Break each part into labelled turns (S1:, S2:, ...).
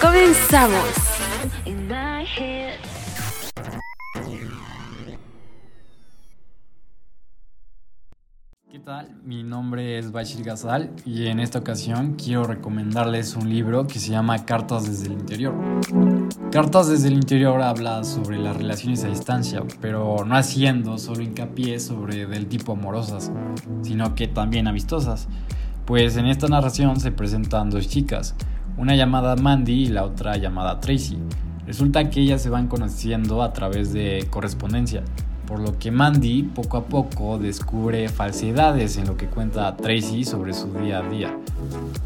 S1: Comenzamos.
S2: ¿Qué tal? Mi nombre es Bashir Gazal y en esta ocasión quiero recomendarles un libro que se llama Cartas desde el interior. Cartas desde el interior habla sobre las relaciones a distancia, pero no haciendo solo hincapié sobre del tipo amorosas, sino que también amistosas. Pues en esta narración se presentan dos chicas, una llamada Mandy y la otra llamada Tracy. Resulta que ellas se van conociendo a través de correspondencia, por lo que Mandy poco a poco descubre falsedades en lo que cuenta Tracy sobre su día a día.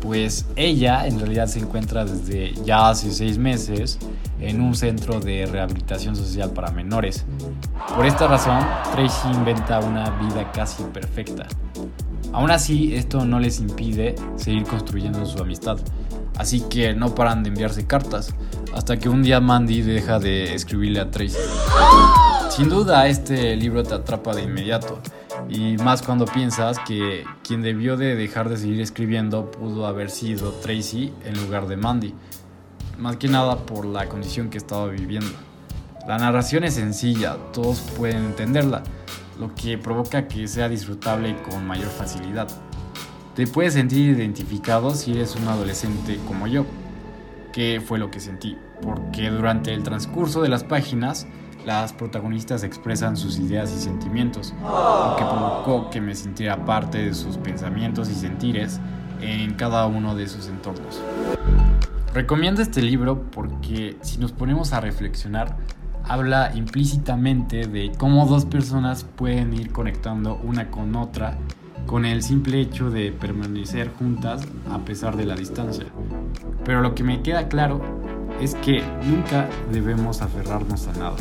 S2: Pues ella en realidad se encuentra desde ya hace seis meses en un centro de rehabilitación social para menores. Por esta razón, Tracy inventa una vida casi perfecta. Aún así, esto no les impide seguir construyendo su amistad así que no paran de enviarse cartas, hasta que un día Mandy deja de escribirle a Tracy. Sin duda este libro te atrapa de inmediato, y más cuando piensas que quien debió de dejar de seguir escribiendo pudo haber sido Tracy en lugar de Mandy, más que nada por la condición que estaba viviendo. La narración es sencilla, todos pueden entenderla, lo que provoca que sea disfrutable con mayor facilidad. Te puedes sentir identificado si eres un adolescente como yo, que fue lo que sentí, porque durante el transcurso de las páginas, las protagonistas expresan sus ideas y sentimientos, lo que provocó que me sintiera parte de sus pensamientos y sentires en cada uno de sus entornos. Recomiendo este libro porque si nos ponemos a reflexionar, habla implícitamente de cómo dos personas pueden ir conectando una con otra con el simple hecho de permanecer juntas a pesar de la distancia. Pero lo que me queda claro es que nunca debemos aferrarnos a nada.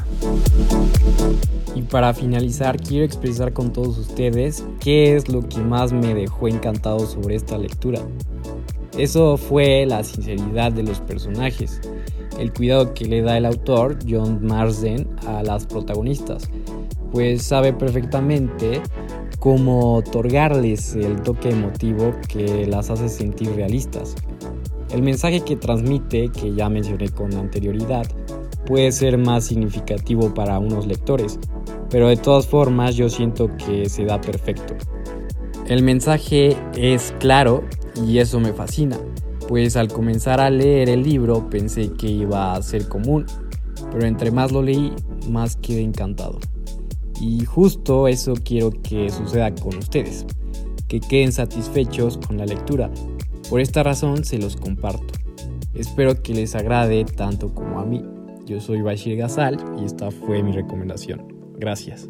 S3: Y para finalizar, quiero expresar con todos ustedes qué es lo que más me dejó encantado sobre esta lectura. Eso fue la sinceridad de los personajes, el cuidado que le da el autor, John Marsden, a las protagonistas, pues sabe perfectamente como otorgarles el toque emotivo que las hace sentir realistas. El mensaje que transmite, que ya mencioné con anterioridad, puede ser más significativo para unos lectores, pero de todas formas yo siento que se da perfecto. El mensaje es claro y eso me fascina, pues al comenzar a leer el libro pensé que iba a ser común, pero entre más lo leí, más quedé encantado. Y justo eso quiero que suceda con ustedes, que queden satisfechos con la lectura. Por esta razón se los comparto. Espero que les agrade tanto como a mí. Yo soy Bashir Gazal y esta fue mi recomendación. Gracias.